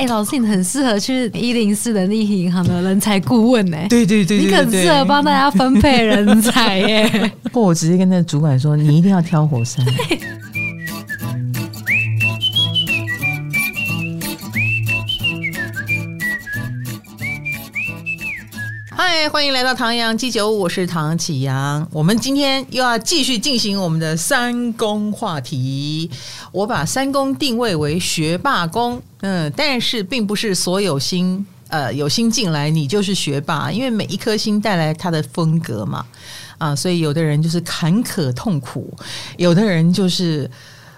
哎、欸，老师，你很适合去一零四人力银行的人才顾问呢。对对对，对，你很适合帮大家分配人才 耶。不，我直接跟那个主管说，你一定要挑火山。嗨，欢迎来到唐阳鸡酒屋，我是唐启阳。我们今天又要继续进行我们的三公话题。我把三公定位为学霸宫，嗯，但是并不是所有心呃有心进来你就是学霸，因为每一颗星带来它的风格嘛，啊，所以有的人就是坎坷痛苦，有的人就是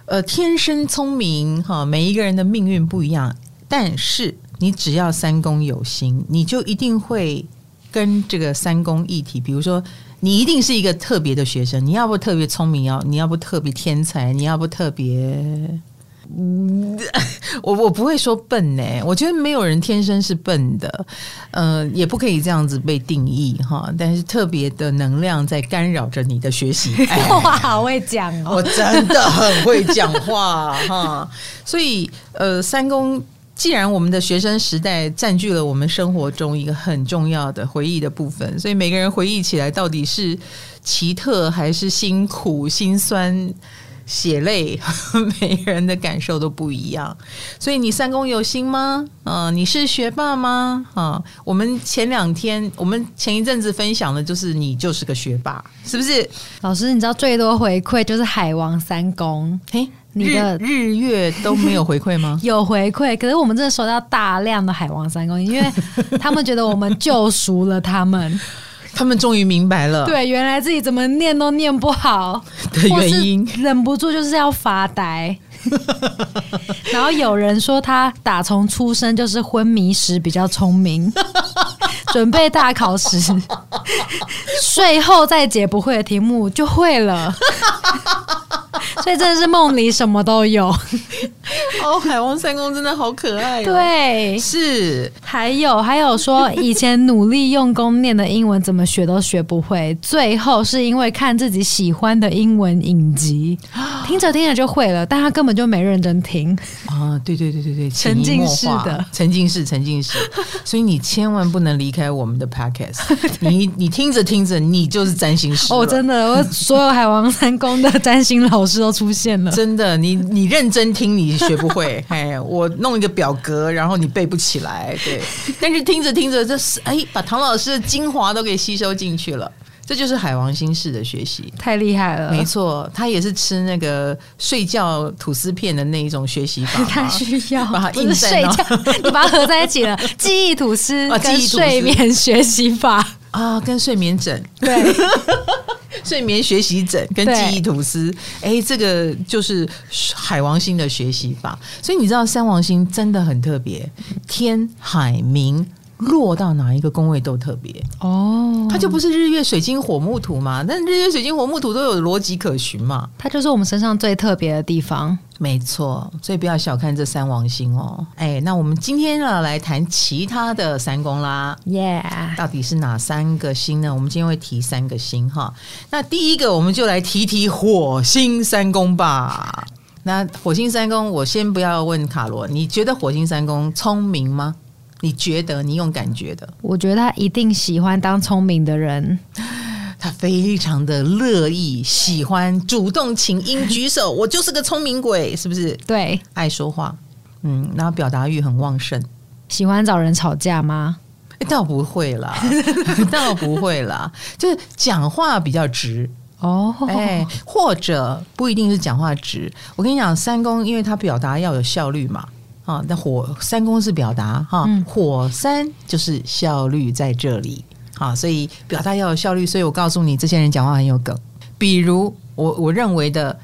呃天生聪明哈，每一个人的命运不一样，但是你只要三宫有心，你就一定会。跟这个三宫一体，比如说，你一定是一个特别的学生，你要不特别聪明，要你要不特别天才，你要不特别，嗯，我我不会说笨呢，我觉得没有人天生是笨的，呃，也不可以这样子被定义哈。但是特别的能量在干扰着你的学习。哇，好会讲哦，我真的很会讲话哈。所以呃，三公。既然我们的学生时代占据了我们生活中一个很重要的回忆的部分，所以每个人回忆起来到底是奇特还是辛苦、心酸、血泪，每个人的感受都不一样。所以你三公有心吗？嗯、呃，你是学霸吗？啊、呃，我们前两天，我们前一阵子分享的就是你就是个学霸，是不是？老师，你知道最多回馈就是海王三公，嘿。你的日，日月都没有回馈吗？有回馈，可是我们真的收到大量的海王三公，因为他们觉得我们救赎了他们，他们终于明白了，对，原来自己怎么念都念不好 的原因，忍不住就是要发呆。然后有人说他打从出生就是昏迷时比较聪明，准备大考时睡后再解不会的题目就会了。所以真的是梦里什么都有 哦，海王三公真的好可爱哦。对，是还有还有说以前努力用功念的英文怎么学都学不会，最后是因为看自己喜欢的英文影集，听着听着就会了，但他根本就没认真听啊！对对对对对，沉浸式的，沉浸式，沉浸式。所以你千万不能离开我们的 podcast，你你听着听着，你就是占星师哦！真的，我所有海王三公的占星老师都出现了，真的，你你认真听，你学不会。哎，我弄一个表格，然后你背不起来，对。但是听着听着，这是哎，把唐老师的精华都给吸收进去了。这就是海王星式的学习，太厉害了。没错，他也是吃那个睡觉吐司片的那一种学习法。他需要把它印，睡觉，你把它合在一起了，记忆吐司跟睡眠学习法啊，跟睡眠枕对。睡眠学习枕跟记忆吐司，哎，这个就是海王星的学习法。所以你知道三王星真的很特别，天海冥落到哪一个宫位都特别哦。它就不是日月水晶火木土嘛？但日月水晶火木土都有逻辑可循嘛？它就是我们身上最特别的地方。没错，所以不要小看这三王星哦。哎，那我们今天呢来谈其他的三宫啦。耶到底是哪三个星呢？我们今天会提三个星哈。那第一个，我们就来提提火星三宫吧。那火星三宫，我先不要问卡罗，你觉得火星三宫聪明吗？你觉得？你用感觉的？我觉得他一定喜欢当聪明的人。他非常的乐意，喜欢主动请缨举手，我就是个聪明鬼，是不是？对，爱说话，嗯，然后表达欲很旺盛，喜欢找人吵架吗？欸，倒不会啦，倒不会啦，就是讲话比较直哦，哎，或者不一定是讲话直。我跟你讲，三公因为他表达要有效率嘛，啊，那火三公式表达哈，嗯，火三就是效率在这里。啊，所以表达要有效率，所以我告诉你，这些人讲话很有梗。比如我我认为的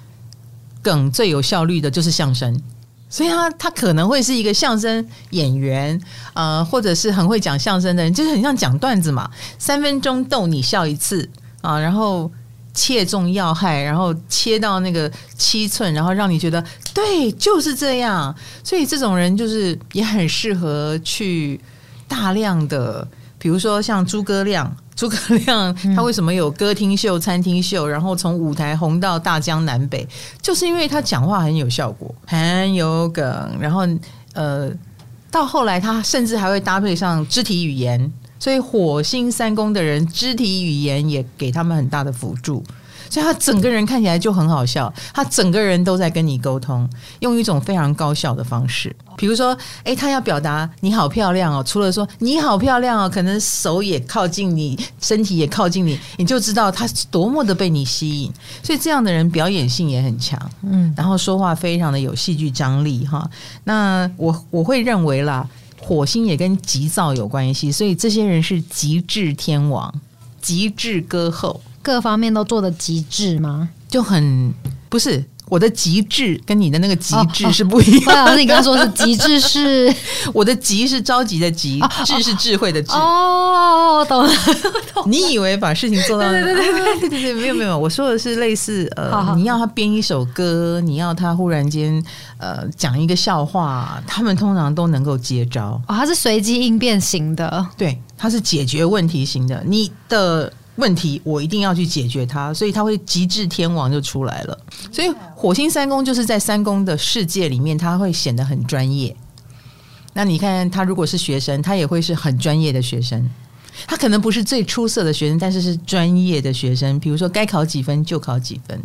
梗最有效率的就是相声，所以他他可能会是一个相声演员，呃，或者是很会讲相声的人，就是很像讲段子嘛，三分钟逗你笑一次啊，然后切中要害，然后切到那个七寸，然后让你觉得对，就是这样。所以这种人就是也很适合去大量的。比如说像诸葛亮，诸葛亮他为什么有歌厅秀、餐厅秀，然后从舞台红到大江南北，就是因为他讲话很有效果，很有梗，然后呃到后来他甚至还会搭配上肢体语言，所以火星三宫的人肢体语言也给他们很大的辅助。所以他整个人看起来就很好笑，他整个人都在跟你沟通，用一种非常高效的方式。比如说，诶，他要表达你好漂亮哦，除了说你好漂亮哦，可能手也靠近你，身体也靠近你，你就知道他是多么的被你吸引。所以这样的人表演性也很强，嗯，然后说话非常的有戏剧张力哈。那我我会认为啦，火星也跟急躁有关系，所以这些人是极致天王，极致歌后。各方面都做的极致吗？就很不是我的极致，跟你的那个极致是不一样你刚刚说是极致，是 我的极是着急的急，智是智慧的智。哦，懂了。你以为把事情做到？对对对对对对，没有没有，我说的是类似呃，你要他编一首歌，你要他忽然间呃讲一个笑话，他们通常都能够接招。哦，他是随机应变型的，对，他是解决问题型的。你的。问题我一定要去解决它，所以他会极致天王就出来了。所以火星三宫就是在三宫的世界里面，他会显得很专业。那你看他如果是学生，他也会是很专业的学生。他可能不是最出色的学生，但是是专业的学生。比如说该考几分就考几分，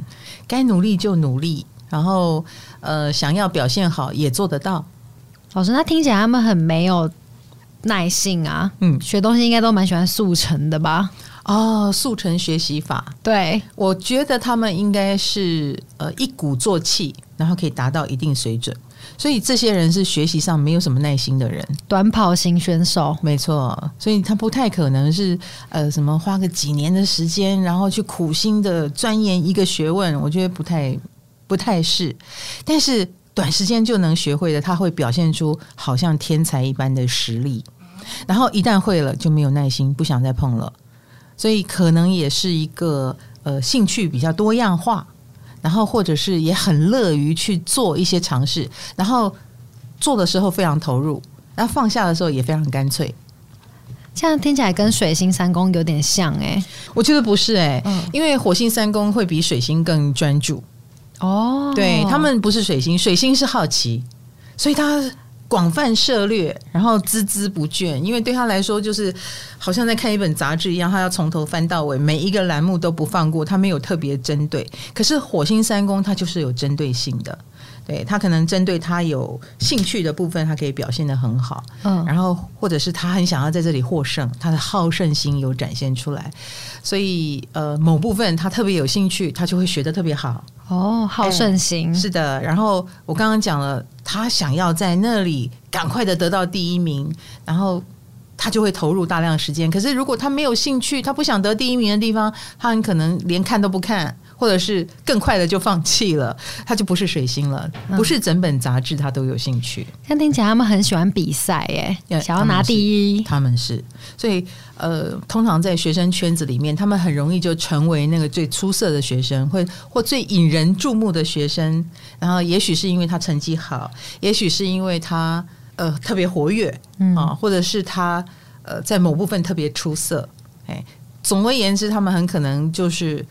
该努力就努力，然后呃想要表现好也做得到。老师，那听起来他们很没有耐性啊。嗯，学东西应该都蛮喜欢速成的吧？哦，速成学习法，对，我觉得他们应该是呃一鼓作气，然后可以达到一定水准，所以这些人是学习上没有什么耐心的人，短跑型选手，没错，所以他不太可能是呃什么花个几年的时间，然后去苦心的钻研一个学问，我觉得不太不太是，但是短时间就能学会的，他会表现出好像天才一般的实力，然后一旦会了就没有耐心，不想再碰了。所以可能也是一个呃兴趣比较多样化，然后或者是也很乐于去做一些尝试，然后做的时候非常投入，然后放下的时候也非常干脆。这样听起来跟水星三宫有点像哎、欸，我觉得不是哎、欸，嗯、因为火星三宫会比水星更专注哦，对他们不是水星，水星是好奇，所以他。广泛涉猎，然后孜孜不倦，因为对他来说，就是好像在看一本杂志一样，他要从头翻到尾，每一个栏目都不放过，他没有特别针对。可是火星三宫，他就是有针对性的。对，他可能针对他有兴趣的部分，他可以表现的很好。嗯，然后或者是他很想要在这里获胜，他的好胜心有展现出来，所以呃，某部分他特别有兴趣，他就会学的特别好。哦，好胜心。是的。然后我刚刚讲了，他想要在那里赶快的得到第一名，然后他就会投入大量时间。可是如果他没有兴趣，他不想得第一名的地方，他很可能连看都不看。或者是更快的就放弃了，他就不是水星了，嗯、不是整本杂志他都有兴趣。像听起来他们很喜欢比赛，耶，想要拿第一。他们是，所以呃，通常在学生圈子里面，他们很容易就成为那个最出色的学生，或或最引人注目的学生。然后，也许是因为他成绩好，也许是因为他呃特别活跃，嗯啊，或者是他呃在某部分特别出色。哎，总而言之，他们很可能就是。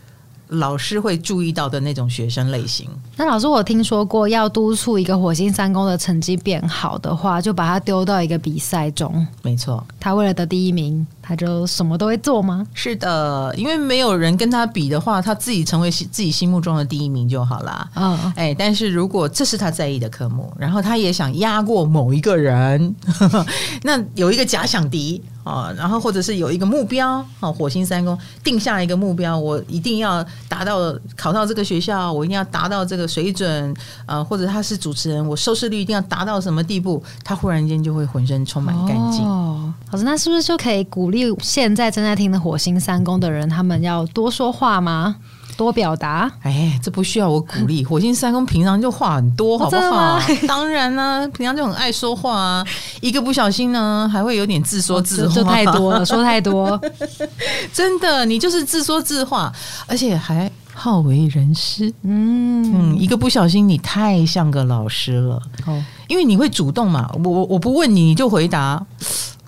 老师会注意到的那种学生类型。那老师，我听说过，要督促一个火星三公的成绩变好的话，就把他丢到一个比赛中。没错，他为了得第一名，他就什么都会做吗？是的，因为没有人跟他比的话，他自己成为自己心目中的第一名就好啦。嗯，哎，但是如果这是他在意的科目，然后他也想压过某一个人，呵呵，那有一个假想敌。啊，然后或者是有一个目标，啊，火星三宫定下一个目标，我一定要达到考到这个学校，我一定要达到这个水准，呃，或者他是主持人，我收视率一定要达到什么地步，他忽然间就会浑身充满干劲。哦，好，那是不是就可以鼓励现在正在听的火星三宫的人，他们要多说话吗？多表达，哎，这不需要我鼓励。火星三宫平常就话很多，好不好？当然呢、啊，平常就很爱说话啊。一个不小心呢，还会有点自说自话，哦、太多了，说太多。真的，你就是自说自话，而且还好为人师。嗯嗯，一个不小心，你太像个老师了。哦，因为你会主动嘛，我我不问你，你就回答。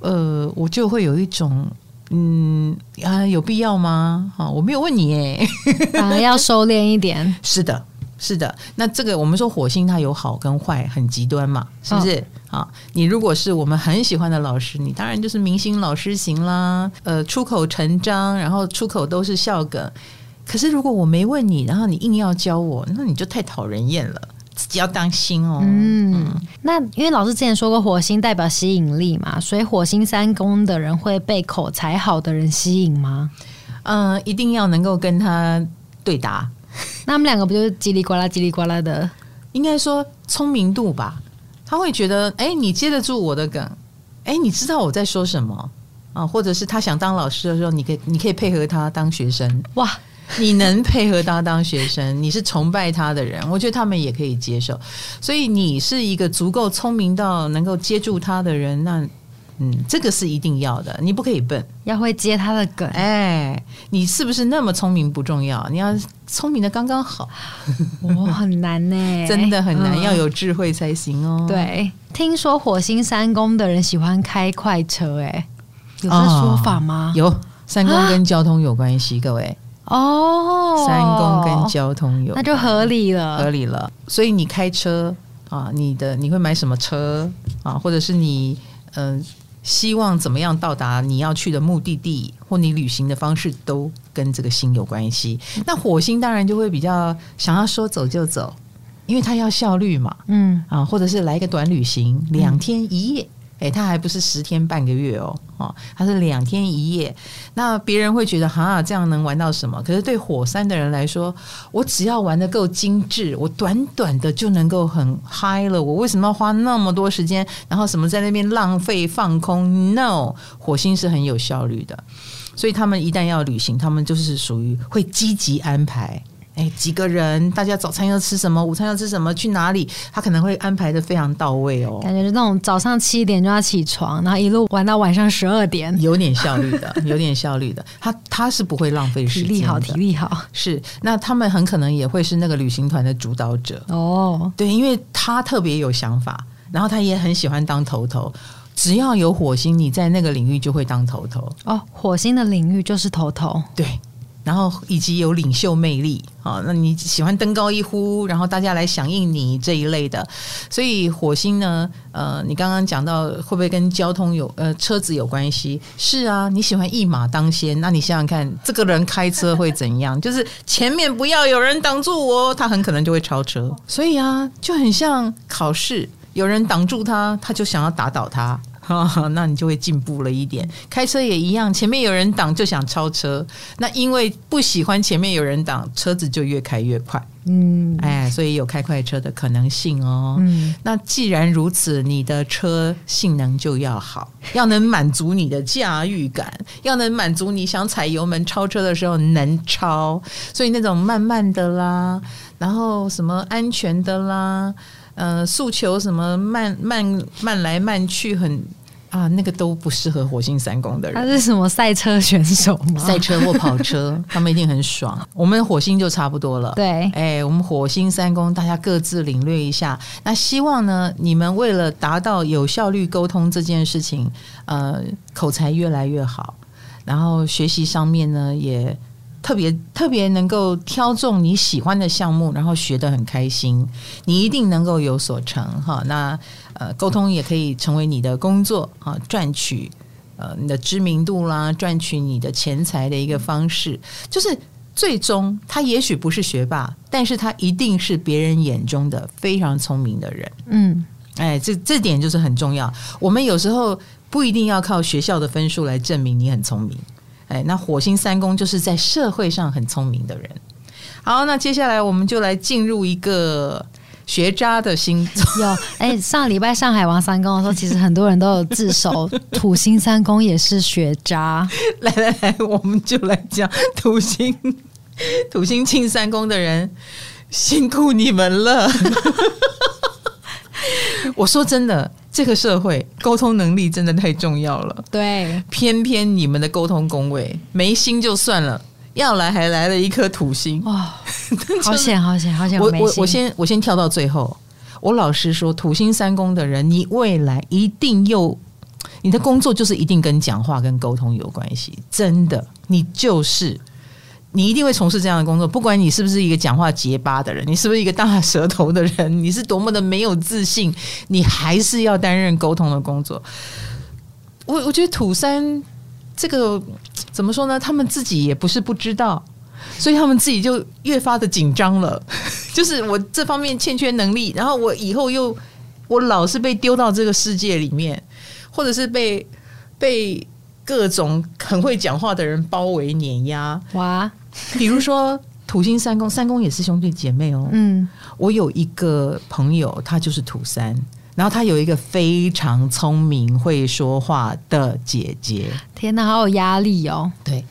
呃，我就会有一种。嗯啊，有必要吗？好，我没有问你哎，反而要收敛一点。是的，是的，那这个我们说火星它有好跟坏，很极端嘛，是不是？啊、哦，你如果是我们很喜欢的老师，你当然就是明星老师型啦，呃，出口成章，然后出口都是笑梗。可是如果我没问你，然后你硬要教我，那你就太讨人厌了，自己要当心哦。嗯，嗯，那因为老师之前说过，火星代表吸引力嘛，所以火星三宫的人会被口才好的人吸引吗？嗯、呃，一定要能够跟他对答。那他们两个不就是叽里呱啦、叽里呱啦的？应该说聪明度吧。他会觉得，哎，你接得住我的梗，哎，你知道我在说什么啊？或者是他想当老师的时候，你可以，你可以配合他当学生。哇，你能配合他当学生，你是崇拜他的人，我觉得他们也可以接受。所以你是一个足够聪明到能够接住他的人，那。嗯，这个是一定要的，你不可以笨，要会接他的梗。哎，你是不是那么聪明不重要，你要聪明的刚刚好。我，很难呢，真的很难，嗯，要有智慧才行哦。对，听说火星三宫的人喜欢开快车，哎，有这说法吗？哦，有，三宫跟交通有关系，啊，各位。哦，三公跟交通有，那就合理了，合理了。所以你开车啊，你的你会买什么车啊？或者是你嗯。呃希望怎么样到达你要去的目的地，或你旅行的方式都跟这个星有关系。那火星当然就会比较想要说走就走，因为它要效率嘛。嗯啊，或者是来一个短旅行，两天一夜。嗯哎，他还不是十天半个月哦，哦，他是两天一夜。那别人会觉得哈，这样能玩到什么？可是对火山的人来说，我只要玩得够精致，我短短的就能够很嗨了。我为什么要花那么多时间，然后什么在那边浪费放空？No，火星是很有效率的，所以他们一旦要旅行，他们就是属于会积极安排。哎，几个人？大家早餐要吃什么？午餐要吃什么？去哪里？他可能会安排的非常到位哦。感觉是那种早上七点就要起床，然后一路玩到晚上十二点，有点效率的，有点效率的。他他是不会浪费时间，体力好，体力好。是，那他们很可能也会是那个旅行团的主导者哦。对，因为他特别有想法，然后他也很喜欢当头头。只要有火星，你在那个领域就会当头头哦。火星的领域就是头头，对。然后以及有领袖魅力啊，那你喜欢登高一呼，然后大家来响应你这一类的。所以火星呢，呃，你刚刚讲到会不会跟交通有呃车子有关系？是啊，你喜欢一马当先，那你想想看，这个人开车会怎样？就是前面不要有人挡住我，他很可能就会超车。所以啊，就很像考试，有人挡住他，他就想要打倒他。哦，那你就会进步了一点。开车也一样，前面有人挡就想超车，那因为不喜欢前面有人挡，车子就越开越快。嗯，哎，所以有开快车的可能性哦。嗯，那既然如此，你的车性能就要好，要能满足你的驾驭感，要能满足你想踩油门超车的时候能超。所以那种慢慢的啦，然后什么安全的啦。呃，诉求什么慢慢慢来慢去很啊，那个都不适合火星三宫的人。他是什么赛车选手吗？赛车或跑车，他们一定很爽。我们火星就差不多了。对，哎，我们火星三宫，大家各自领略一下。那希望呢，你们为了达到有效率沟通这件事情，呃，口才越来越好，然后学习上面呢也。特别特别能够挑中你喜欢的项目，然后学得很开心，你一定能够有所成哈。那呃，沟通也可以成为你的工作啊，赚取呃你的知名度啦，赚取你的钱财的一个方式。就是最终他也许不是学霸，但是他一定是别人眼中的非常聪明的人。嗯，哎，这这点就是很重要。我们有时候不一定要靠学校的分数来证明你很聪明。哎，那火星三宫就是在社会上很聪明的人。好，那接下来我们就来进入一个学渣的星座。有哎，上礼拜上海王三公的时候，其实很多人都有自首，土星三公也是学渣。来来来，我们就来讲土星土星进三宫的人，辛苦你们了。我说真的。这个社会沟通能力真的太重要了。对，偏偏你们的沟通工位没心就算了，要来还来了一颗土星，哇，好险好险好险！我我我先我先跳到最后。我老实说，土星三宫的人，你未来一定又你的工作就是一定跟讲话跟沟通有关系，真的，你就是你一定会从事这样的工作，不管你是不是一个讲话结巴的人，你是不是一个大舌头的人，你是多么的没有自信，你还是要担任沟通的工作。我我觉得土三这个怎么说呢？他们自己也不是不知道，所以他们自己就越发的紧张了。就是我这方面欠缺能力，然后我以后又我老是被丢到这个世界里面，或者是被被各种很会讲话的人包围碾压。哇！比如说土星三宫，三宫也是兄弟姐妹哦。嗯，我有一个朋友，他就是土三，然后他有一个非常聪明、会说话的姐姐。天哪，好有压力哦！对，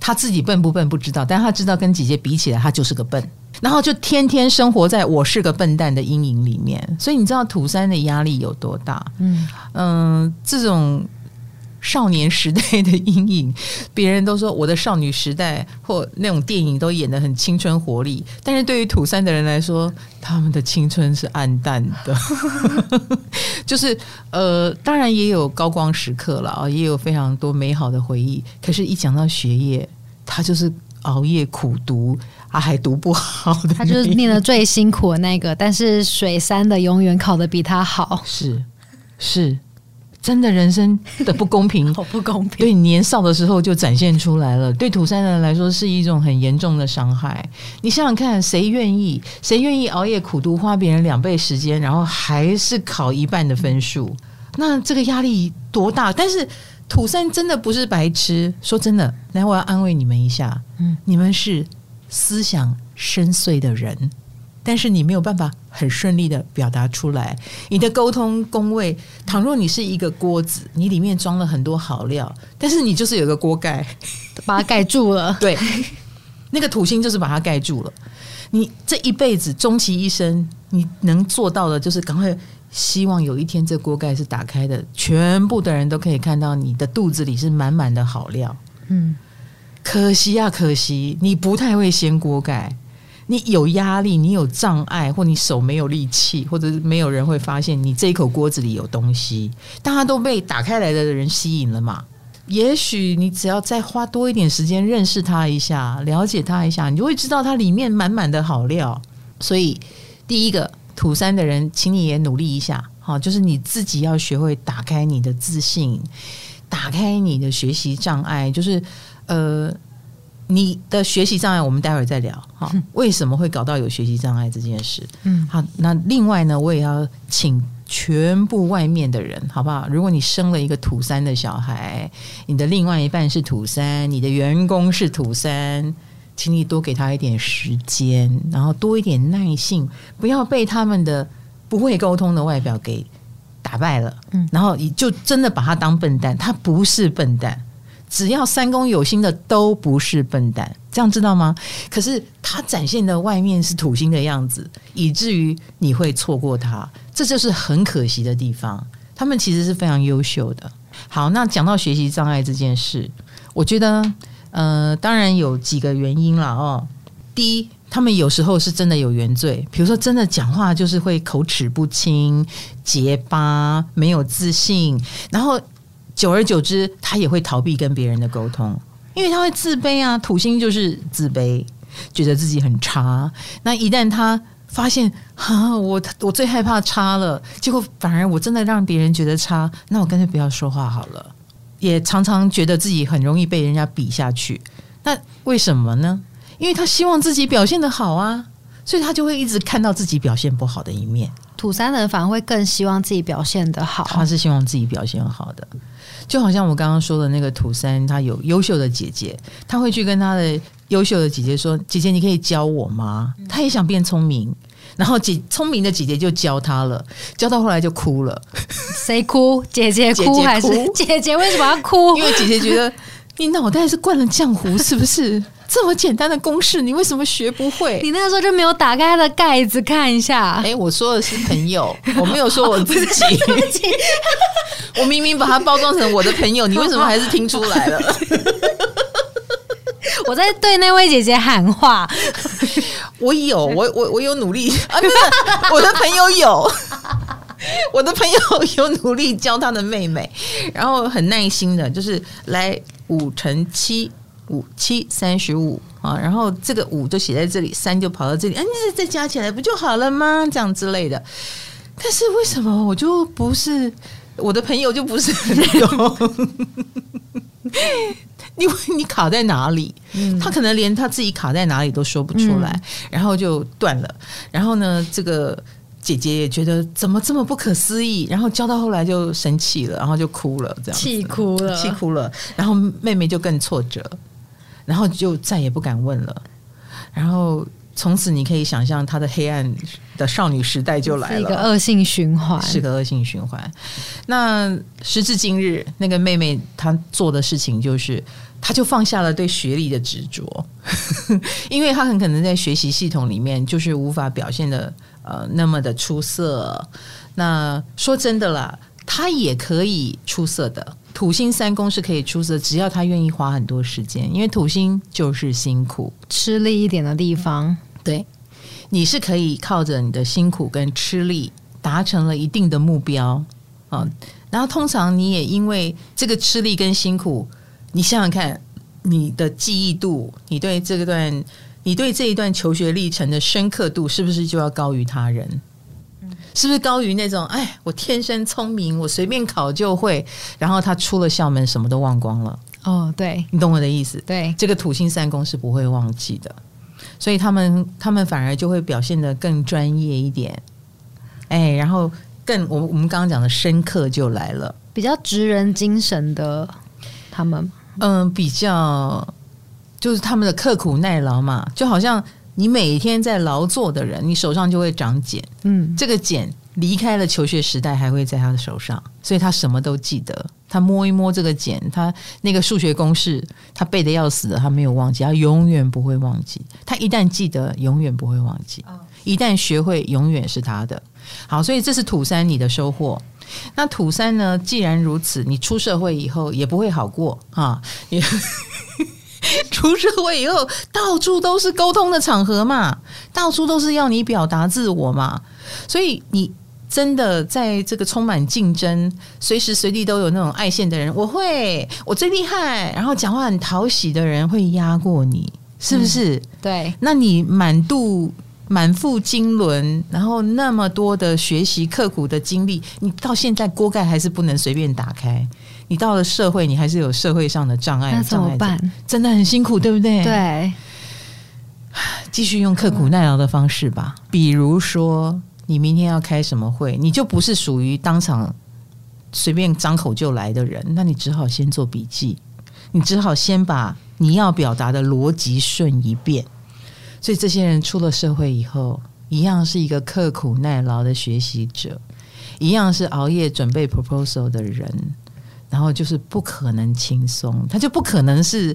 他自己笨不笨不知道，但他知道跟姐姐比起来，他就是个笨。然后就天天生活在我是个笨蛋的阴影里面，所以你知道土三的压力有多大？嗯嗯、呃，这种。少年时代的阴影，别人都说我的少女时代或那种电影都演得很青春活力，但是对于土三的人来说，他们的青春是暗淡的。就是呃，当然也有高光时刻了啊，也有非常多美好的回忆。可是，一讲到学业，他就是熬夜苦读啊，还读不好的，他就是念的最辛苦的那个。但是水三的永远考得比他好，是是。真的人生的不公平，好不公平。对，年少的时候就展现出来了。对土山的人来说，是一种很严重的伤害。你想想看，谁愿意？谁愿意熬夜苦读，花别人两倍时间，然后还是考一半的分数？那这个压力多大？但是土山真的不是白痴。说真的，来，我要安慰你们一下。嗯，你们是思想深邃的人。但是你没有办法很顺利的表达出来，你的沟通工位，倘若你是一个锅子，你里面装了很多好料，但是你就是有个锅盖，把它盖住了。对，那个土星就是把它盖住了。你这一辈子，终其一生，你能做到的就是赶快希望有一天这锅盖是打开的，全部的人都可以看到你的肚子里是满满的好料。嗯，可惜啊，可惜你不太会掀锅盖。你有压力，你有障碍，或你手没有力气，或者是没有人会发现你这一口锅子里有东西，大家都被打开来的人吸引了嘛？也许你只要再花多一点时间认识他一下，了解他一下，你就会知道他里面满满的好料。所以，第一个土三的人，请你也努力一下，好，就是你自己要学会打开你的自信，打开你的学习障碍，就是呃。你的学习障碍，我们待会儿再聊哈。为什么会搞到有学习障碍这件事？嗯，好，那另外呢，我也要请全部外面的人，好不好？如果你生了一个土三的小孩，你的另外一半是土三，你的员工是土三，请你多给他一点时间，然后多一点耐性，不要被他们的不会沟通的外表给打败了。嗯，然后你就真的把他当笨蛋，他不是笨蛋。只要三宫有心的都不是笨蛋，这样知道吗？可是他展现的外面是土星的样子，以至于你会错过他，这就是很可惜的地方。他们其实是非常优秀的。好，那讲到学习障碍这件事，我觉得，呃，当然有几个原因了哦。第一，他们有时候是真的有原罪，比如说真的讲话就是会口齿不清、结巴、没有自信，然后。久而久之，他也会逃避跟别人的沟通，因为他会自卑啊。土星就是自卑，觉得自己很差。那一旦他发现，哈，我我最害怕差了，结果反而我真的让别人觉得差，那我干脆不要说话好了。也常常觉得自己很容易被人家比下去。那为什么呢？因为他希望自己表现得好啊，所以他就会一直看到自己表现不好的一面。土三的人反而会更希望自己表现得好，他是希望自己表现好的。就好像我刚刚说的那个土三，他有优秀的姐姐，他会去跟他的优秀的姐姐说：“姐姐，你可以教我吗？”他也想变聪明，然后姐聪明的姐姐就教他了，教到后来就哭了。谁哭？姐姐哭 还是姐姐，姐姐为什么要哭？因为姐姐觉得你脑袋是灌了浆糊，是不是？这么简单的公式，你为什么学不会？你那个时候就没有打开它的盖子看一下？哎、欸，我说的是朋友，我没有说我自己。我明明把它包装成我的朋友，你为什么还是听出来了？我在对那位姐姐喊话。我有，我我我有努力啊！不是，我的朋友有，我的朋友有努力教他的妹妹，然后很耐心的，就是来五乘七。五七三十五啊，然后这个五就写在这里，三就跑到这里，哎、啊，你再再加起来不就好了吗？这样之类的。但是为什么我就不是我的朋友就不是那种？因为你卡在哪里？嗯、他可能连他自己卡在哪里都说不出来，嗯、然后就断了。然后呢，这个姐姐也觉得怎么这么不可思议，然后教到后来就生气了，然后就哭了，这样气哭了，气哭了。然后妹妹就更挫折。然后就再也不敢问了，然后从此你可以想象她的黑暗的少女时代就来了，是一个恶性循环，是个恶性循环。那时至今日，那个妹妹她做的事情就是，她就放下了对学历的执着，因为她很可能在学习系统里面就是无法表现的呃那么的出色。那说真的啦，她也可以出色的。土星三宫是可以出色，只要他愿意花很多时间，因为土星就是辛苦、吃力一点的地方。对，你是可以靠着你的辛苦跟吃力达成了一定的目标啊。然后通常你也因为这个吃力跟辛苦，你想想看，你的记忆度，你对这段，你对这一段求学历程的深刻度，是不是就要高于他人？是不是高于那种？哎，我天生聪明，我随便考就会。然后他出了校门，什么都忘光了。哦，对，你懂我的意思。对，这个土星三宫是不会忘记的，所以他们他们反而就会表现得更专业一点。哎，然后更我我们刚刚讲的深刻就来了，比较职人精神的他们，嗯，比较就是他们的刻苦耐劳嘛，就好像。你每天在劳作的人，你手上就会长茧。嗯，这个茧离开了求学时代，还会在他的手上，所以他什么都记得。他摸一摸这个茧，他那个数学公式，他背的要死的，他没有忘记，他永远不会忘记。他一旦记得，永远不会忘记。一旦学会，永远是他的。好，所以这是土三你的收获。那土三呢？既然如此，你出社会以后也不会好过啊。你 出社会以后，到处都是沟通的场合嘛，到处都是要你表达自我嘛，所以你真的在这个充满竞争、随时随地都有那种爱线的人，我会，我最厉害，然后讲话很讨喜的人会压过你，是不是？嗯、对，那你满肚满腹经纶，然后那么多的学习、刻苦的经历，你到现在锅盖还是不能随便打开。你到了社会，你还是有社会上的障碍，那怎么办？真的很辛苦，对不对？对，继续用刻苦耐劳的方式吧。比如说，你明天要开什么会，你就不是属于当场随便张口就来的人，那你只好先做笔记，你只好先把你要表达的逻辑顺一遍。所以，这些人出了社会以后，一样是一个刻苦耐劳的学习者，一样是熬夜准备 proposal 的人。然后就是不可能轻松，他就不可能是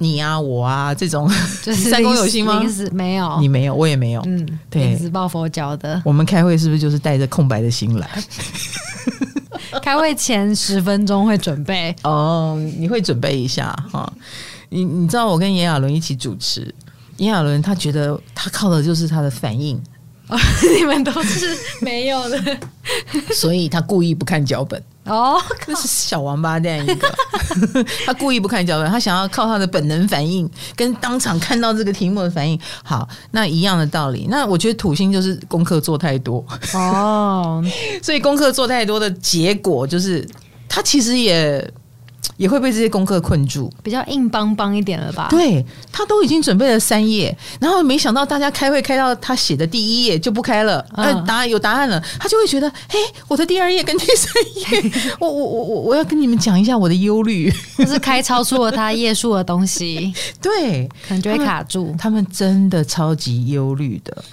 你啊我啊这种，就是 三公有心吗？没有，你没有，我也没有。嗯，对，临时抱佛脚的。我们开会是不是就是带着空白的心来？开会前十分钟会准备 哦，你会准备一下哈。你你知道我跟炎亚纶一起主持，炎亚纶他觉得他靠的就是他的反应，你们都是没有的，所以他故意不看脚本。哦，那是小王八蛋一个，他故意不看脚本，他想要靠他的本能反应跟当场看到这个题目的反应。好，那一样的道理。那我觉得土星就是功课做太多哦，所以功课做太多的结果就是他其实也。也会被这些功课困住，比较硬邦邦一点了吧？对，他都已经准备了三页，然后没想到大家开会开到他写的第一页就不开了，嗯，答案有答案了，他就会觉得，嘿，我的第二页跟第三页，我我我我我要跟你们讲一下我的忧虑，就是开超出了他页数的东西，对，可能就会卡住。他们，他们真的超级忧虑的，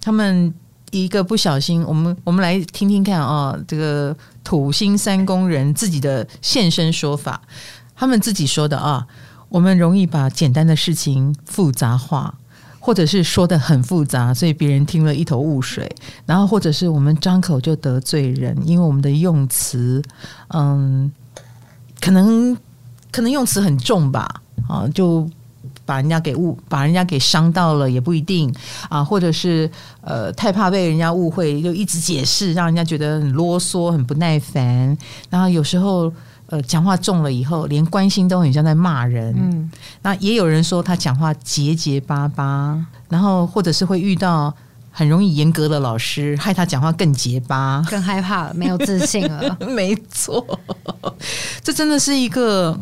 他们一个不小心，我们我们来听听看啊，哦，这个。土星三宫人自己的现身说法，他们自己说的啊，我们容易把简单的事情复杂化，或者是说得很复杂，所以别人听了一头雾水。然后或者是我们张口就得罪人，因为我们的用词，嗯，可能可能用词很重吧，啊，就。把人家给误，把人家给伤到了也不一定啊，或者是呃太怕被人家误会，就一直解释，让人家觉得很啰嗦、很不耐烦。然后有时候呃讲话重了以后，连关心都很像在骂人。嗯，那也有人说他讲话结结巴巴，然后或者是会遇到很容易严格的老师，害他讲话更结巴，更害怕了，没有自信了。没错，这真的是一个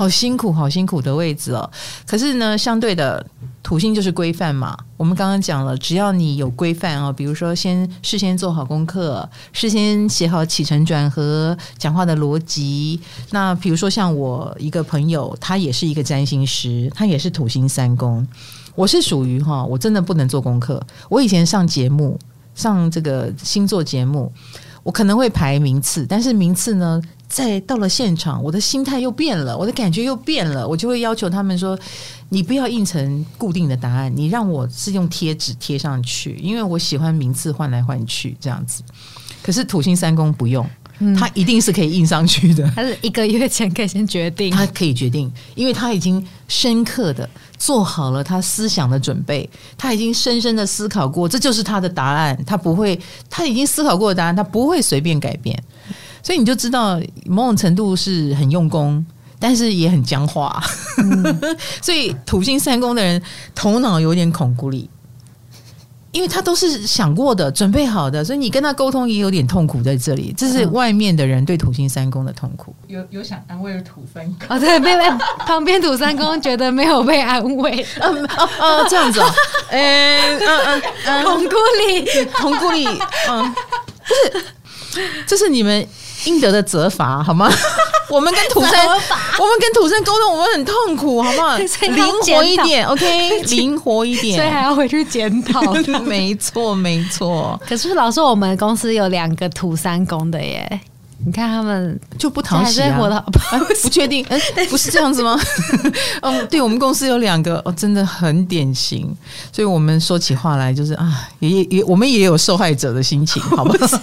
好辛苦、好辛苦的位置哦。可是呢，相对的。土星就是规范嘛，我们刚刚讲了，只要你有规范哦，比如说先事先做好功课，事先写好起承转合讲话的逻辑。那比如说像我一个朋友，他也是一个占星师，他也是土星三宫。我是属于哈，我真的不能做功课。我以前上节目，上这个星座节目，我可能会排名次，但是名次呢，在到了现场，我的心态又变了，我的感觉又变了，我就会要求他们说。你不要印成固定的答案，你让我是用贴纸贴上去，因为我喜欢名次换来换去这样子。可是土星三宫不用，嗯，他一定是可以印上去的。他是一个月前可以先决定，他可以决定，因为他已经深刻的做好了他思想的准备，他已经深深的思考过，这就是他的答案，他不会，他已经思考过的答案，他不会随便改变。所以你就知道某种程度是很用功。但是也很僵化，嗯、所以土星三宫的人头脑有点恐怖力，因为他都是想过的、准备好的，所以你跟他沟通也有点痛苦在这里。这是外面的人对土星三宫的痛苦。有有想安慰的土三宫哦，对，被旁边土三宫觉得没有被安慰，嗯哦哦，这样子哦，嗯嗯嗯，孔固力，孔固力，嗯，不是，就是你们应得的责罚，好吗？我们跟土生，我们跟土生沟通，我们很痛苦，好不好？灵活一点，OK，灵活一点，所以还要回去检讨。没错，没错。可是老师，我们公司有两个土三公的耶。你看他们就不讨喜啊！不确定，哎，不是这样子吗？哦，对，我们公司有两个哦，真的很典型，所以我们说起话来就是啊，也也我们也有受害者的心情，好不好？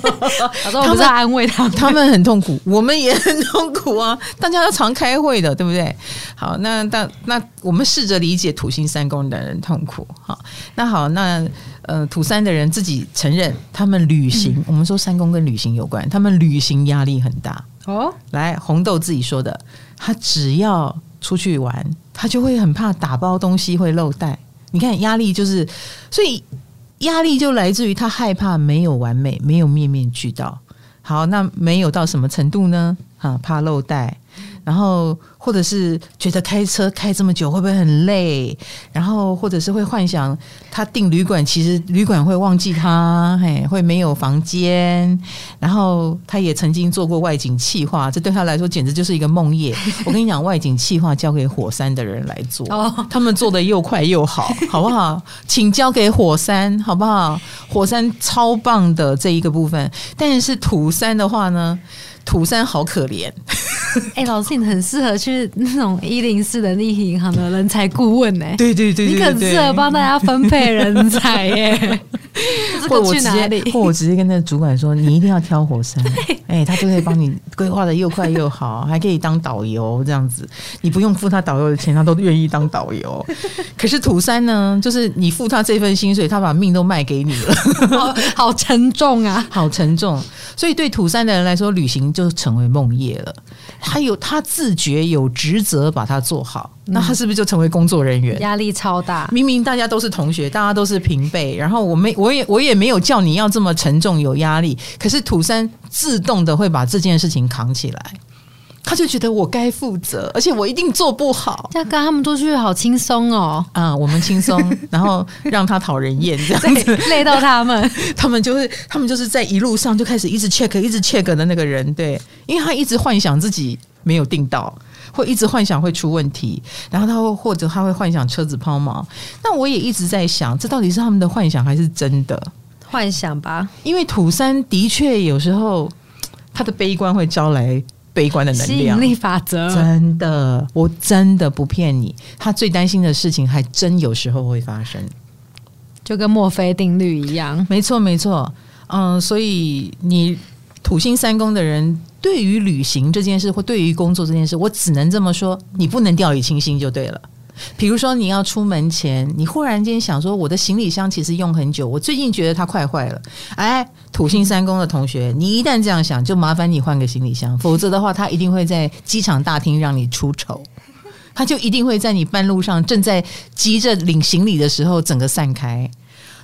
他们在安慰他们，他们很痛苦，我们也很痛苦啊！大家都常开会的，对不对？好，那那那我们试着理解土星三宫的人痛苦。好，那好，那。呃，土三的人自己承认，他们旅行，嗯、我们说三公跟旅行有关，他们旅行压力很大。哦，来，红豆自己说的，他只要出去玩，他就会很怕打包东西会漏带。你看，压力就是，所以压力就来自于他害怕没有完美，没有面面俱到。好，那没有到什么程度呢？啊，怕漏带。然后，或者是觉得开车开这么久会不会很累？然后，或者是会幻想他订旅馆，其实旅馆会忘记他，嘿，会没有房间。然后，他也曾经做过外景气划，这对他来说简直就是一个梦魇。我跟你讲，外景气划交给火山的人来做，他们做的又快又好，好不好？请交给火山，好不好？火山超棒的这一个部分，但是土山的话呢？土山好可怜，哎、欸，老师，你很适合去那种一零四人力银行的人才顾问呢、欸。对对对，对，你很适合帮大家分配人才耶。或我直接，或我直接跟那个主管说，你一定要挑火山，哎、欸，他就可以帮你规划的又快又好，还可以当导游这样子，你不用付他导游的钱，他都愿意当导游。可是土山呢，就是你付他这份薪水，他把命都卖给你了，好，好沉重啊，好沉重。所以对土山的人来说，旅行就成为梦魇了。他有他自觉有职责把它做好，那他是不是就成为工作人员？压力超大。明明大家都是同学，大家都是平辈，然后我没我也我也没有叫你要这么沉重有压力，可是土三自动的会把这件事情扛起来。他就觉得我该负责，而且我一定做不好。这样跟他们出去好轻松哦。啊、嗯，我们轻松，然后让他讨人厌，这样子累到他们。他们就是他们就是在一路上就开始一直 check，一直 check 的那个人，对，因为他一直幻想自己没有订到，会一直幻想会出问题，然后他会或者他会幻想车子抛锚。那我也一直在想，这到底是他们的幻想还是真的幻想吧？因为土三的确有时候他的悲观会招来。悲观的能量，吸引力法则，真的，我真的不骗你。他最担心的事情，还真有时候会发生，就跟墨菲定律一样。没错，没错。嗯，所以你土星三宫的人，对于旅行这件事，或对于工作这件事，我只能这么说：你不能掉以轻心就对了。比如说你要出门前，你忽然间想说，我的行李箱其实用很久，我最近觉得它快坏了。哎，土星三宫的同学，你一旦这样想，就麻烦你换个行李箱，否则的话，他一定会在机场大厅让你出丑。他就一定会在你半路上正在急着领行李的时候，整个散开。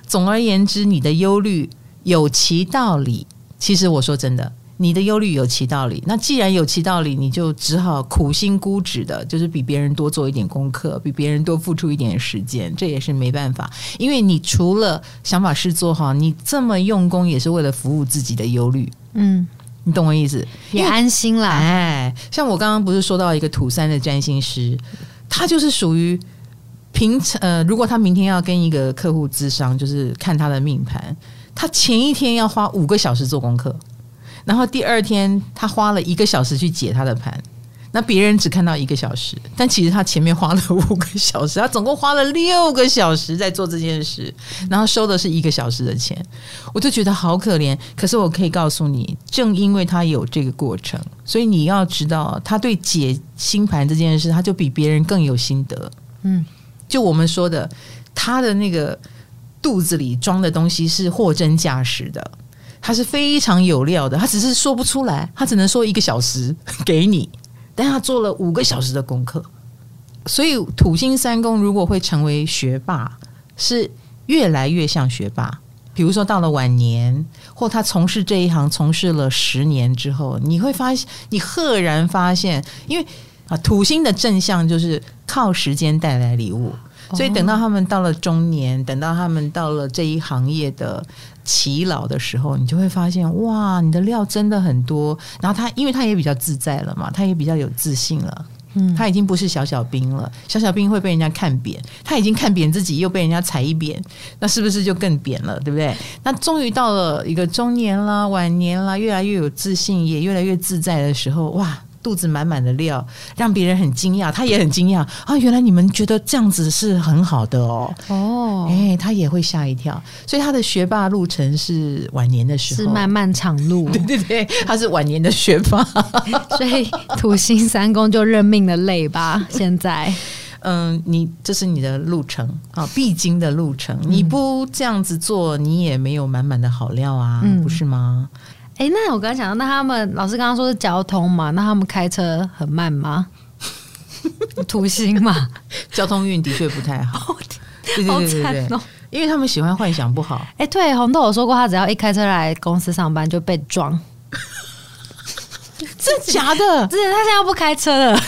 总而言之，你的忧虑有其道理。其实我说真的，你的忧虑有其道理。那既然有其道理，你就只好苦心孤诣的，就是比别人多做一点功课，比别人多付出一点时间。这也是没办法，因为你除了想把事做好，你这么用功也是为了服务自己的忧虑。嗯。你懂我意思，也安心啦。哎，像我刚刚不是说到一个土三的占星师，他就是属于平常呃，如果他明天要跟一个客户咨商，就是看他的命盘，他前一天要花五个小时做功课，然后第二天他花了一个小时去解他的盘。那别人只看到一个小时，但其实他前面花了五个小时，他总共花了六个小时在做这件事，然后收的是一个小时的钱，我就觉得好可怜。可是我可以告诉你，正因为他有这个过程，所以你要知道，他对解星盘这件事，他就比别人更有心得。嗯，就我们说的，他的那个肚子里装的东西是货真价实的，他是非常有料的，他只是说不出来，他只能说一个小时 给你。但他做了五个小时的功课，所以土星三宫如果会成为学霸，是越来越像学霸。比如说到了晚年，或他从事这一行从事了十年之后，你会发现，你赫然发现，因为啊，土星的正向就是靠时间带来礼物。所以等到他们到了中年，等到他们到了这一行业的耆老的时候，你就会发现，哇，你的料真的很多。然后他，因为他也比较自在了嘛，他也比较有自信了。嗯，他已经不是小小兵了，小小兵会被人家看扁，他已经看扁自己，又被人家踩一扁，那是不是就更扁了？对不对？那终于到了一个中年啦、晚年啦，越来越有自信，也越来越自在的时候，哇！肚子满满的料，让别人很惊讶，他也很惊讶啊！原来你们觉得这样子是很好的哦。哦，哎，他也会吓一跳。所以他的学霸路程是晚年的时候，是漫漫长路。对对对，他是晚年的学霸，所以土星三宫就认命的累吧。现在，嗯，你这是你的路程啊，必经的路程。你不这样子做，你也没有满满的好料啊，嗯、不是吗？哎，那我刚刚讲到，那他们老师刚刚说是交通嘛？那他们开车很慢吗？土星嘛，交通运的确不太好。对对对对因为他们喜欢幻想不好。哎，对，红豆有说过，他只要一开车来公司上班就被撞。真的假的？真的他现在不开车了。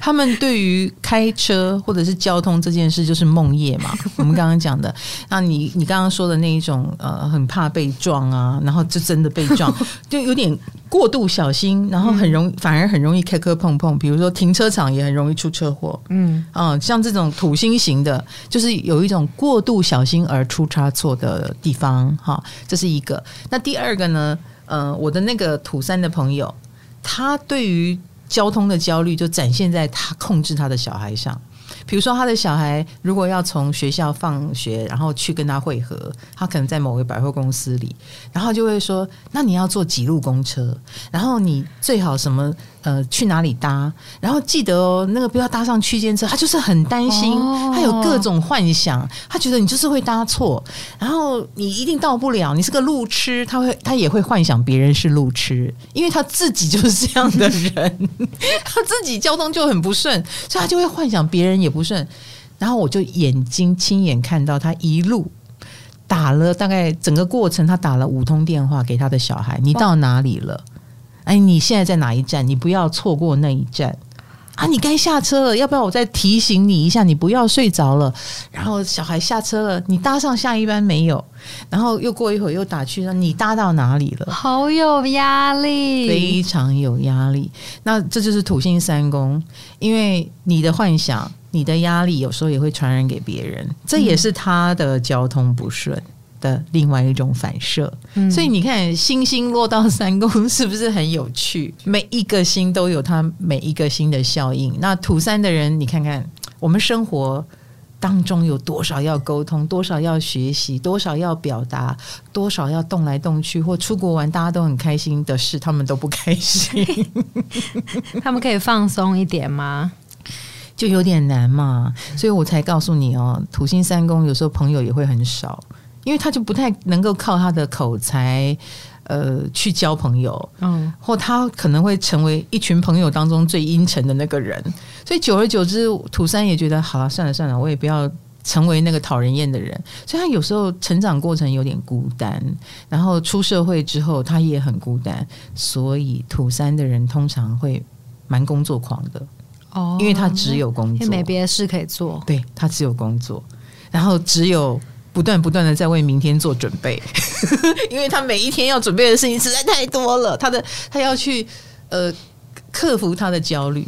他们对于开车或者是交通这件事就是梦魇嘛。我们刚刚讲的，那你你刚刚说的那一种呃，很怕被撞啊，然后就真的被撞，就有点过度小心，然后很容易反而很容易磕磕碰碰。比如说停车场也很容易出车祸。嗯嗯，像这种土星型的，就是有一种过度小心而出差错的地方。哈，这是一个。那第二个呢？嗯，我的那个土山的朋友，他对于交通的焦虑就展现在他控制他的小孩上。比如说，他的小孩如果要从学校放学，然后去跟他会合，他可能在某个百货公司里，然后就会说：“那你要坐几路公车？然后你最好什么？”呃，去哪里搭？然后记得哦，那个不要搭上区间车。他就是很担心，哦、他有各种幻想，他觉得你就是会搭错，然后你一定到不了。你是个路痴，他会他也会幻想别人是路痴，因为他自己就是这样的人，他自己交通就很不顺，所以他就会幻想别人也不顺。然后我就眼睛亲眼看到他一路打了大概整个过程，他打了五通电话给他的小孩：“你到哪里了？”哎，你现在在哪一站？你不要错过那一站啊！你该下车了，要不要我再提醒你一下？你不要睡着了。然后小孩下车了，你搭上下一班没有？然后又过一会儿又打去说你搭到哪里了？好有压力，非常有压力。那这就是土星三宫，因为你的幻想、你的压力有时候也会传染给别人，这也是他的交通不顺。嗯的另外一种反射，嗯、所以你看星星落到三宫 是不是很有趣？每一个星都有它每一个星的效应。那土三的人，你看看我们生活当中有多少要沟通，多少要学习，多少要表达，多少要动来动去，或出国玩大家都很开心的事，他们都不开心。他们可以放松一点吗？就有点难嘛，所以我才告诉你哦，土星三宫有时候朋友也会很少，因为他就不太能够靠他的口才，呃，去交朋友，嗯，或他可能会成为一群朋友当中最阴沉的那个人，所以久而久之，土三也觉得好了，算了算了，我也不要成为那个讨人厌的人，所以他有时候成长过程有点孤单，然后出社会之后他也很孤单，所以土三的人通常会蛮工作狂的。哦，因为他只有工作，没别的事可以做。对，他只有工作，然后只有不断不断的在为明天做准备，因为他每一天要准备的事情实在太多了。他的他要去呃克服他的焦虑，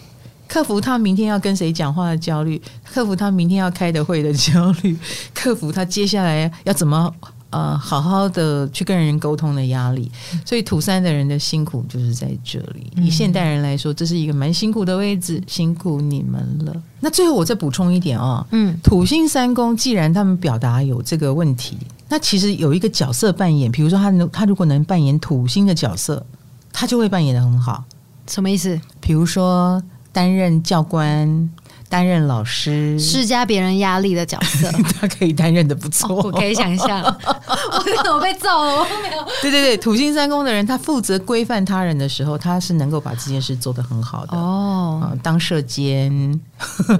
克服他明天要跟谁讲话的焦虑，克服他明天要开的会的焦虑，克服他接下来要怎么。呃，好好的去跟人沟通的压力，所以土三的人的辛苦就是在这里。嗯、以现代人来说，这是一个蛮辛苦的位置，辛苦你们了。那最后我再补充一点哦，嗯，土星三宫既然他们表达有这个问题，那其实有一个角色扮演，比如说他能，他如果能扮演土星的角色，他就会扮演的很好。什么意思？比如说担任教官。担任老师，施加别人压力的角色，他可以担任的不错。哦，我可以想象，我怎么被揍了？我没有。对对对，土星三宫的人，他负责规范他人的时候，他是能够把这件事做得很好的。哦，当社监，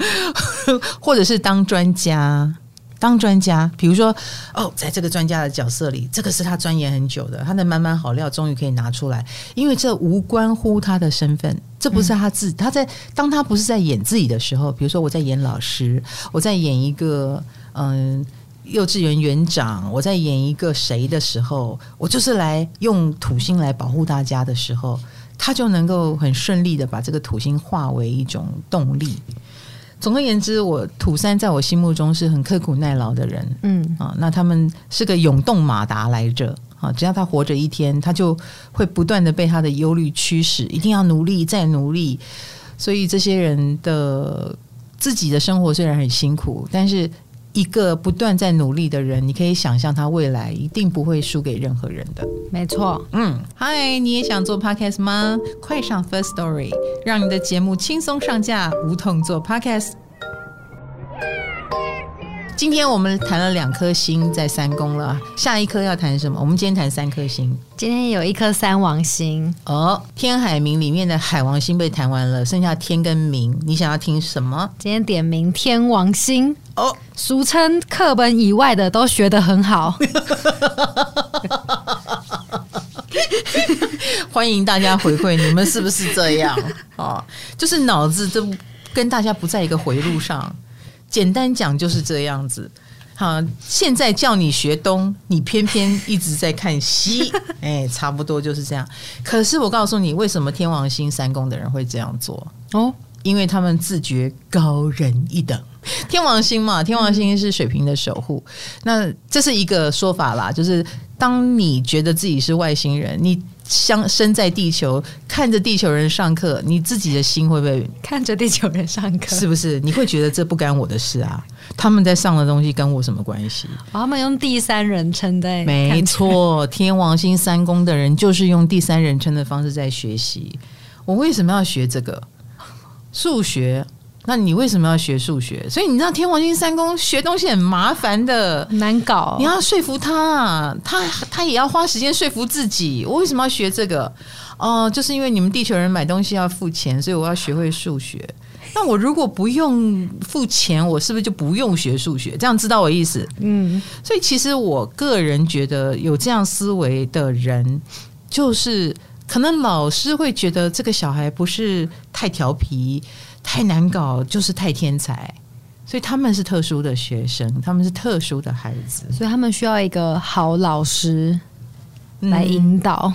或者是当专家。当专家，比如说，哦，在这个专家的角色里，这个是他钻研很久的，他的满满好料终于可以拿出来，因为这无关乎他的身份，这不是他自，他在当他不是在演自己的时候，比如说我在演老师，我在演一个嗯幼稚园园长，我在演一个谁的时候，我就是来用土星来保护大家的时候，他就能够很顺利的把这个土星化为一种动力。总而言之，我土三在我心目中是很刻苦耐劳的人，嗯。啊，那他们是个永动马达来着啊，只要他活着一天，他就会不断的被他的忧虑驱使，一定要努力再努力。所以这些人的自己的生活虽然很辛苦，但是。一个不断在努力的人，你可以想象他未来一定不会输给任何人的。没错，嗯，嗨，你也想做 podcast 吗？快上 First Story，让你的节目轻松上架，无痛做 podcast。今天我们谈了两颗星在三宫了，下一颗要谈什么？我们今天谈三颗星。今天有一颗三王星哦，天海冥里面的海王星被谈完了，剩下天跟冥，你想要听什么？今天点名天王星哦，俗称课本以外的都学得很好。欢迎大家回馈，你们是不是这样？哦，就是脑子都跟大家不在一个回路上。简单讲就是这样子，好，现在叫你学东，你偏偏一直在看西，哎，差不多就是这样。可是我告诉你，为什么天王星三宫的人会这样做？哦，因为他们自觉高人一等。天王星嘛，天王星是水瓶的守护，那这是一个说法啦，就是当你觉得自己是外星人，你。相身在地球，看着地球人上课，你自己的心会不会 看着地球人上课？是不是？你会觉得这不干我的事啊？他们在上的东西跟我什么关系？哦，他们用第三人称在，没错，天王星三宫的人就是用第三人称的方式在学习。我为什么要学这个数学？那你为什么要学数学？所以你知道天王星三宫学东西很麻烦的，难搞。你要说服他，他他也要花时间说服自己。我为什么要学这个？哦、呃，就是因为你们地球人买东西要付钱，所以我要学会数学。那我如果不用付钱，我是不是就不用学数学？这样知道我意思？嗯。所以其实我个人觉得有这样思维的人，就是可能老师会觉得这个小孩不是太调皮。太难搞，就是太天才，所以他们是特殊的学生，他们是特殊的孩子，所以他们需要一个好老师来引导，嗯、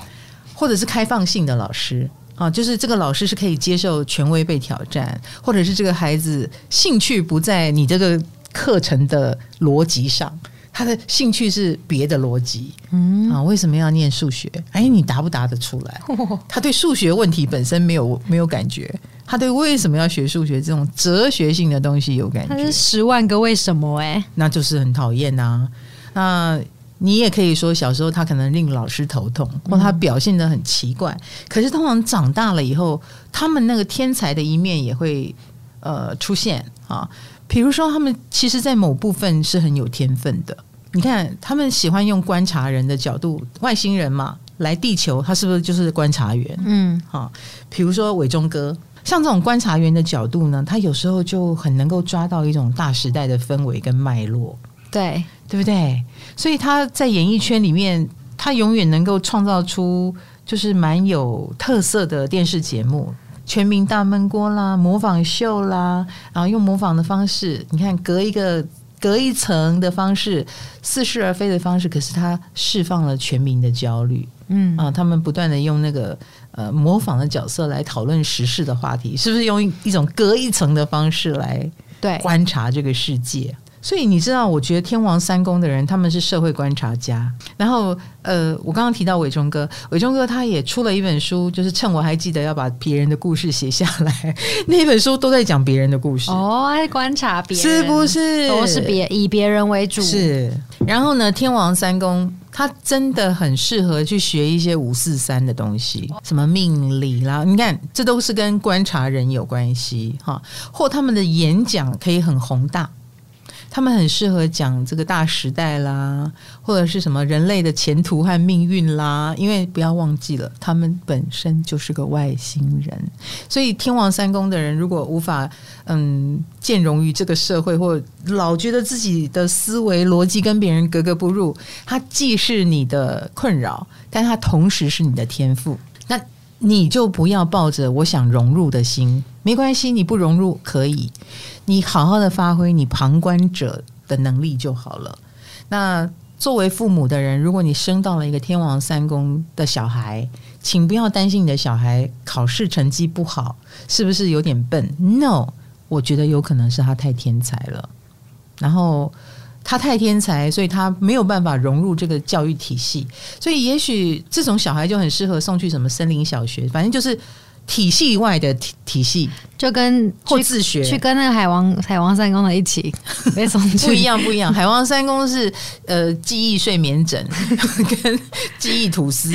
或者是开放性的老师。啊，就是这个老师是可以接受权威被挑战，或者是这个孩子兴趣不在你这个课程的逻辑上，他的兴趣是别的逻辑，嗯啊，为什么要念数学？哎，你答不答得出来？他对数学问题本身没有没有感觉。他对为什么要学数学这种哲学性的东西有感觉？他是十万个为什么哎、欸，那就是很讨厌呐。那你也可以说，小时候他可能令老师头痛，或他表现的很奇怪。嗯、可是通常长大了以后，他们那个天才的一面也会呃出现啊。比如说，他们其实，在某部分是很有天分的。你看，他们喜欢用观察人的角度，外星人嘛，来地球，他是不是就是观察员？嗯，好。比如说伟忠哥，像这种观察员的角度呢，他有时候就很能够抓到一种大时代的氛围跟脉络，对，对不对？所以他在演艺圈里面，他永远能够创造出就是蛮有特色的电视节目。全民大闷锅啦，模仿秀啦，然后用模仿的方式，你看隔一个隔一层的方式，似是而非的方式，可是他释放了全民的焦虑，嗯。啊，他们不断的用那个呃模仿的角色来讨论时事的话题，是不是用一种隔一层的方式来对。观察这个世界？所以你知道，我觉得天王三公的人他们是社会观察家。然后，呃，我刚刚提到伟忠哥，伟忠哥他也出了一本书，就是趁我还记得要把别人的故事写下来。那本书都在讲别人的故事哦，爱观察别人是不是？都是别以别人为主是。然后呢，天王三公他真的很适合去学一些五四三的东西，什么命理啦，你看这都是跟观察人有关系哈。或他们的演讲可以很宏大。他们很适合讲这个大时代啦，或者是什么人类的前途和命运啦。因为不要忘记了，他们本身就是个外星人，所以天王三公的人如果无法嗯兼容于这个社会，或老觉得自己的思维逻辑跟别人格格不入，他既是你的困扰，但他同时是你的天赋。那你就不要抱着我想融入的心，没关系，你不融入可以。你好好的发挥你旁观者的能力就好了。那作为父母的人，如果你生到了一个天王三公的小孩，请不要担心你的小孩考试成绩不好，是不是有点笨？No，我觉得有可能是他太天才了。然后他太天才，所以他没有办法融入这个教育体系。所以也许这种小孩就很适合送去什么森林小学，反正就是。体系外的体体系，就跟或自学去跟那个海王海王三公的一起，没什么不一样不一样。海王三公是呃记忆睡眠枕 跟记忆吐司，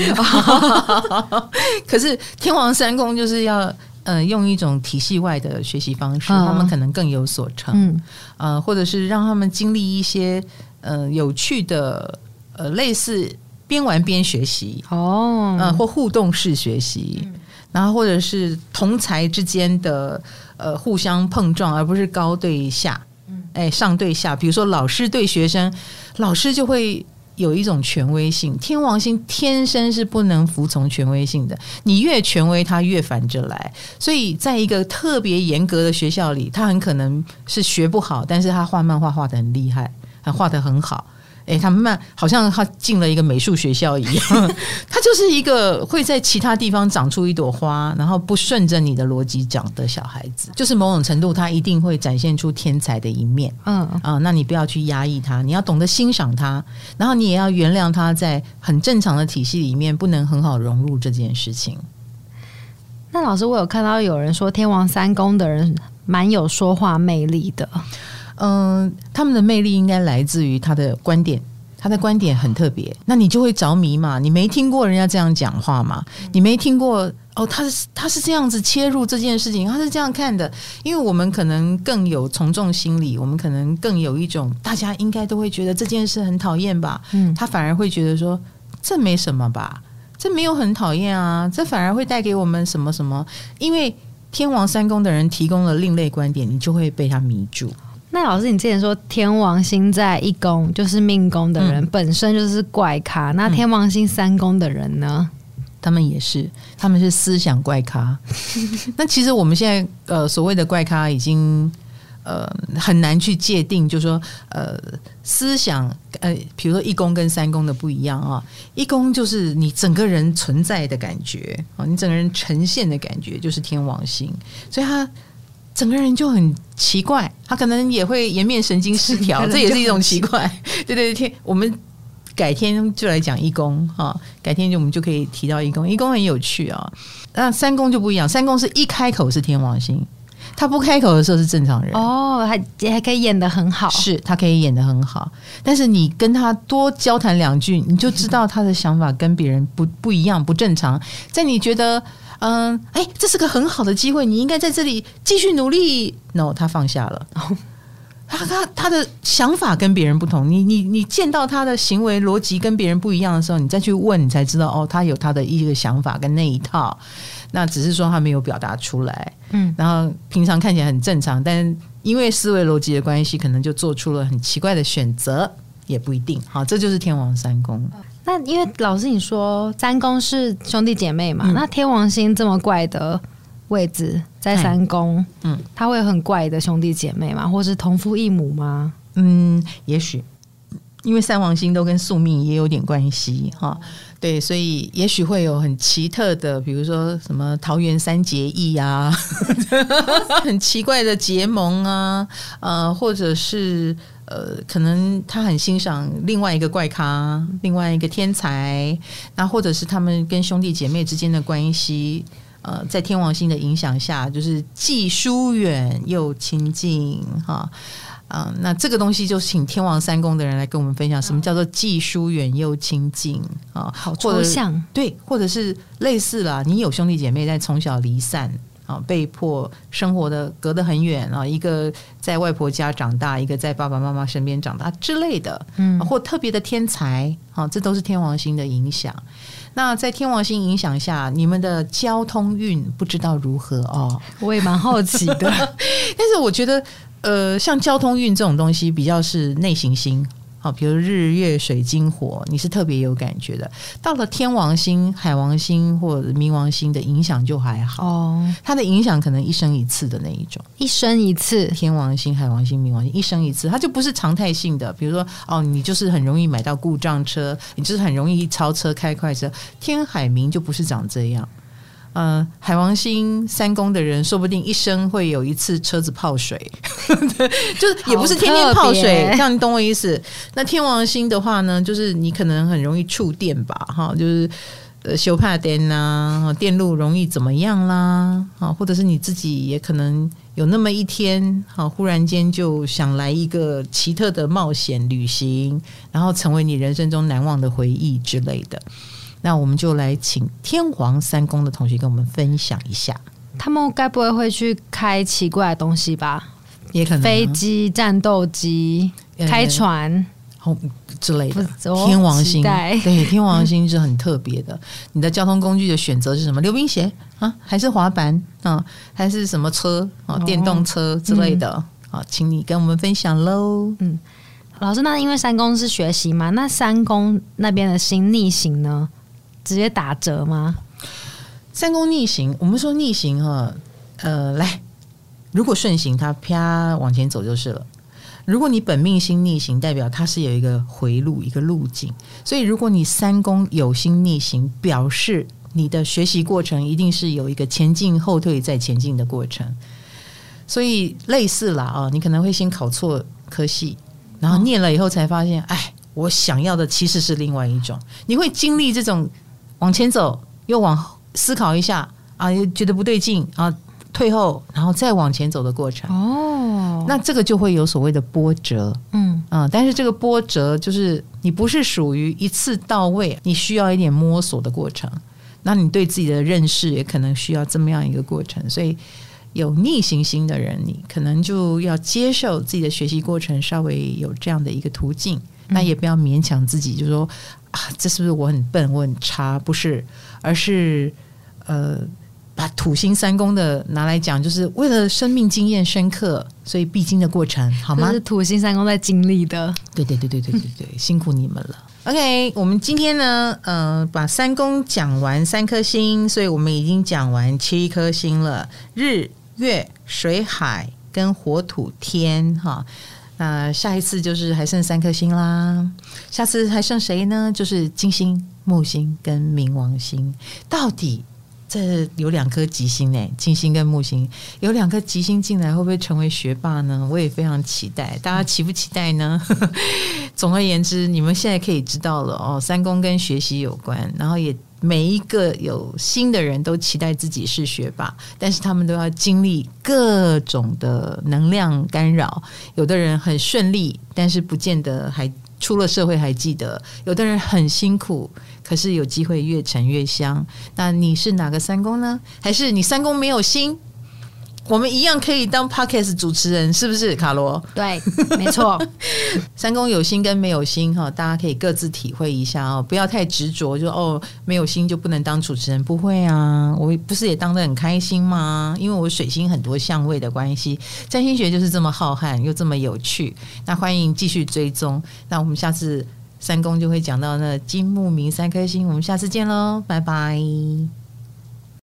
可是天王三公就是要呃用一种体系外的学习方式，他们可能更有所成。嗯，呃，或者是让他们经历一些呃有趣的呃类似边玩边学习哦，呃或互动式学习。嗯然后，或者是同才之间的呃互相碰撞，而不是高对下，哎上对下。比如说老师对学生，老师就会有一种权威性。天王星天生是不能服从权威性的，你越权威，他越反着来。所以，在一个特别严格的学校里，他很可能是学不好，但是他画漫画画得很厉害，还画得很好。哎，他们好像他进了一个美术学校一样，他就是一个会在其他地方长出一朵花，然后不顺着你的逻辑长的小孩子，就是某种程度他一定会展现出天才的一面。嗯啊，那你不要去压抑他，你要懂得欣赏他，然后你也要原谅他在很正常的体系里面不能很好融入这件事情。那老师，我有看到有人说天王三公的人蛮有说话魅力的。嗯，他们的魅力应该来自于他的观点，他的观点很特别，那你就会着迷嘛。你没听过人家这样讲话嘛？你没听过哦，他是他是这样子切入这件事情，他是这样看的。因为我们可能更有从众心理，我们可能更有一种大家应该都会觉得这件事很讨厌吧？嗯，他反而会觉得说这没什么吧，这没有很讨厌啊，这反而会带给我们什么什么？因为天王三公的人提供了另类观点，你就会被他迷住。那老师，你之前说天王星在一宫就是命宫的人、嗯、本身就是怪咖，那天王星三宫的人呢？他们也是，他们是思想怪咖。那其实我们现在呃所谓的怪咖已经呃很难去界定，就是说呃思想呃，比如说一宫跟三宫的不一样啊，一宫就是你整个人存在的感觉啊，你整个人呈现的感觉就是天王星，所以他。整个人就很奇怪，他可能也会颜面神经失调，这也是一种奇怪。对 对对，我们改天就来讲一宫哈，改天就我们就可以提到一宫，一宫很有趣啊。那三公就不一样，三公是一开口是天王星，他不开口的时候是正常人哦，还还可以演得很好，是他可以演得很好，但是你跟他多交谈两句，你就知道他的想法跟别人不不一样，不正常。在你觉得。嗯，哎，这是个很好的机会，你应该在这里继续努力。No，他放下了。他他他的想法跟别人不同，你你你见到他的行为逻辑跟别人不一样的时候，你再去问，你才知道哦，他有他的一个想法跟那一套。那只是说他没有表达出来，嗯，然后平常看起来很正常，但因为思维逻辑的关系，可能就做出了很奇怪的选择，也不一定。好，这就是天王三宫。那因为老师你说三宫是兄弟姐妹嘛，嗯、那天王星这么怪的位置在三宫，嗯，他会很怪的兄弟姐妹吗？或是同父异母吗？嗯，也许，因为三王星都跟宿命也有点关系哈。对，所以也许会有很奇特的，比如说什么桃园三结义啊，很奇怪的结盟啊，呃，或者是呃，可能他很欣赏另外一个怪咖，另外一个天才，那或者是他们跟兄弟姐妹之间的关系，呃，在天王星的影响下，就是既疏远又亲近，哈。啊，那这个东西就请天王三宫的人来跟我们分享，什么叫做既疏远又亲近啊？好抽象，对，或者是类似啦，你有兄弟姐妹在从小离散啊，被迫生活的隔得很远啊，一个在外婆家长大，一个在爸爸妈妈身边长大之类的，嗯，或特别的天才啊，这都是天王星的影响。那在天王星影响下，你们的交通运不知道如何哦？我也蛮好奇的，但是我觉得。呃，像交通运这种东西，比较是内行星，好，比如日月水金火，你是特别有感觉的。到了天王星、海王星或者冥王星的影响就还好哦，它的影响可能一生一次的那一种，一生一次。天王星、海王星、冥王星一生一次，它就不是常态性的。比如说，哦，你就是很容易买到故障车，你就是很容易超车开快车。天海冥就不是长这样。嗯、呃，海王星三宫的人，说不定一生会有一次车子泡水，就是也不是天天泡水，这样你懂我意思？那天王星的话呢，就是你可能很容易触电吧，哈，就是呃修怕电呐，电路容易怎么样啦，啊，或者是你自己也可能有那么一天，哈，忽然间就想来一个奇特的冒险旅行，然后成为你人生中难忘的回忆之类的。那我们就来请天皇三宫的同学跟我们分享一下，他们该不会会去开奇怪的东西吧？也可能飞机、战斗机、开船、哦之类的。天王星对，天王星是很特别的。你的交通工具的选择是什么？溜冰鞋啊，还是滑板啊，还是什么车啊？电动车之类的啊？哦嗯、请你跟我们分享喽。嗯，老师，那因为三宫是学习嘛，那三宫那边的星逆行呢？直接打折吗？三宫逆行，我们说逆行哈，呃，来，如果顺行，它啪往前走就是了。如果你本命星逆行，代表它是有一个回路，一个路径。所以，如果你三宫有星逆行，表示你的学习过程一定是有一个前进、后退再前进的过程。所以，类似啦啊，你可能会先考错科系，然后念了以后才发现，哎，我想要的其实是另外一种。你会经历这种。往前走，又往后思考一下啊，又觉得不对劲啊，退后，然后再往前走的过程。哦，那这个就会有所谓的波折，嗯啊，但是这个波折就是你不是属于一次到位，你需要一点摸索的过程。那你对自己的认识也可能需要这么样一个过程。所以有逆行心的人，你可能就要接受自己的学习过程稍微有这样的一个途径。那也不要勉强自己，就是说啊，这是不是我很笨，我很差？不是，而是呃，把土星三宫的拿来讲，就是为了生命经验深刻，所以必经的过程，好吗？是土星三宫在经历的。对对对对对对对，辛苦你们了。OK，我们今天呢，呃，把三宫讲完三颗星，所以我们已经讲完七颗星了：日、月、水、海跟火、土、天，哈。那下一次就是还剩三颗星啦，下次还剩谁呢？就是金星、木星跟冥王星。到底这有两颗吉星呢？金星跟木星有两颗吉星进来，会不会成为学霸呢？我也非常期待，大家期不期待呢？总而言之，你们现在可以知道了哦，三宫跟学习有关，然后也。每一个有心的人都期待自己是学霸，但是他们都要经历各种的能量干扰。有的人很顺利，但是不见得还出了社会还记得；有的人很辛苦，可是有机会越沉越香。那你是哪个三公呢？还是你三公没有心？我们一样可以当 Podcast 主持人，是不是卡罗？对，没错。三公有心跟没有心哈，大家可以各自体会一下哦，不要太执着，就哦没有心就不能当主持人。不会啊，我不是也当的很开心吗？因为我水星很多相位的关系，占星学就是这么浩瀚又这么有趣。那欢迎继续追踪，那我们下次三公就会讲到那金木明三颗星，我们下次见喽，拜拜。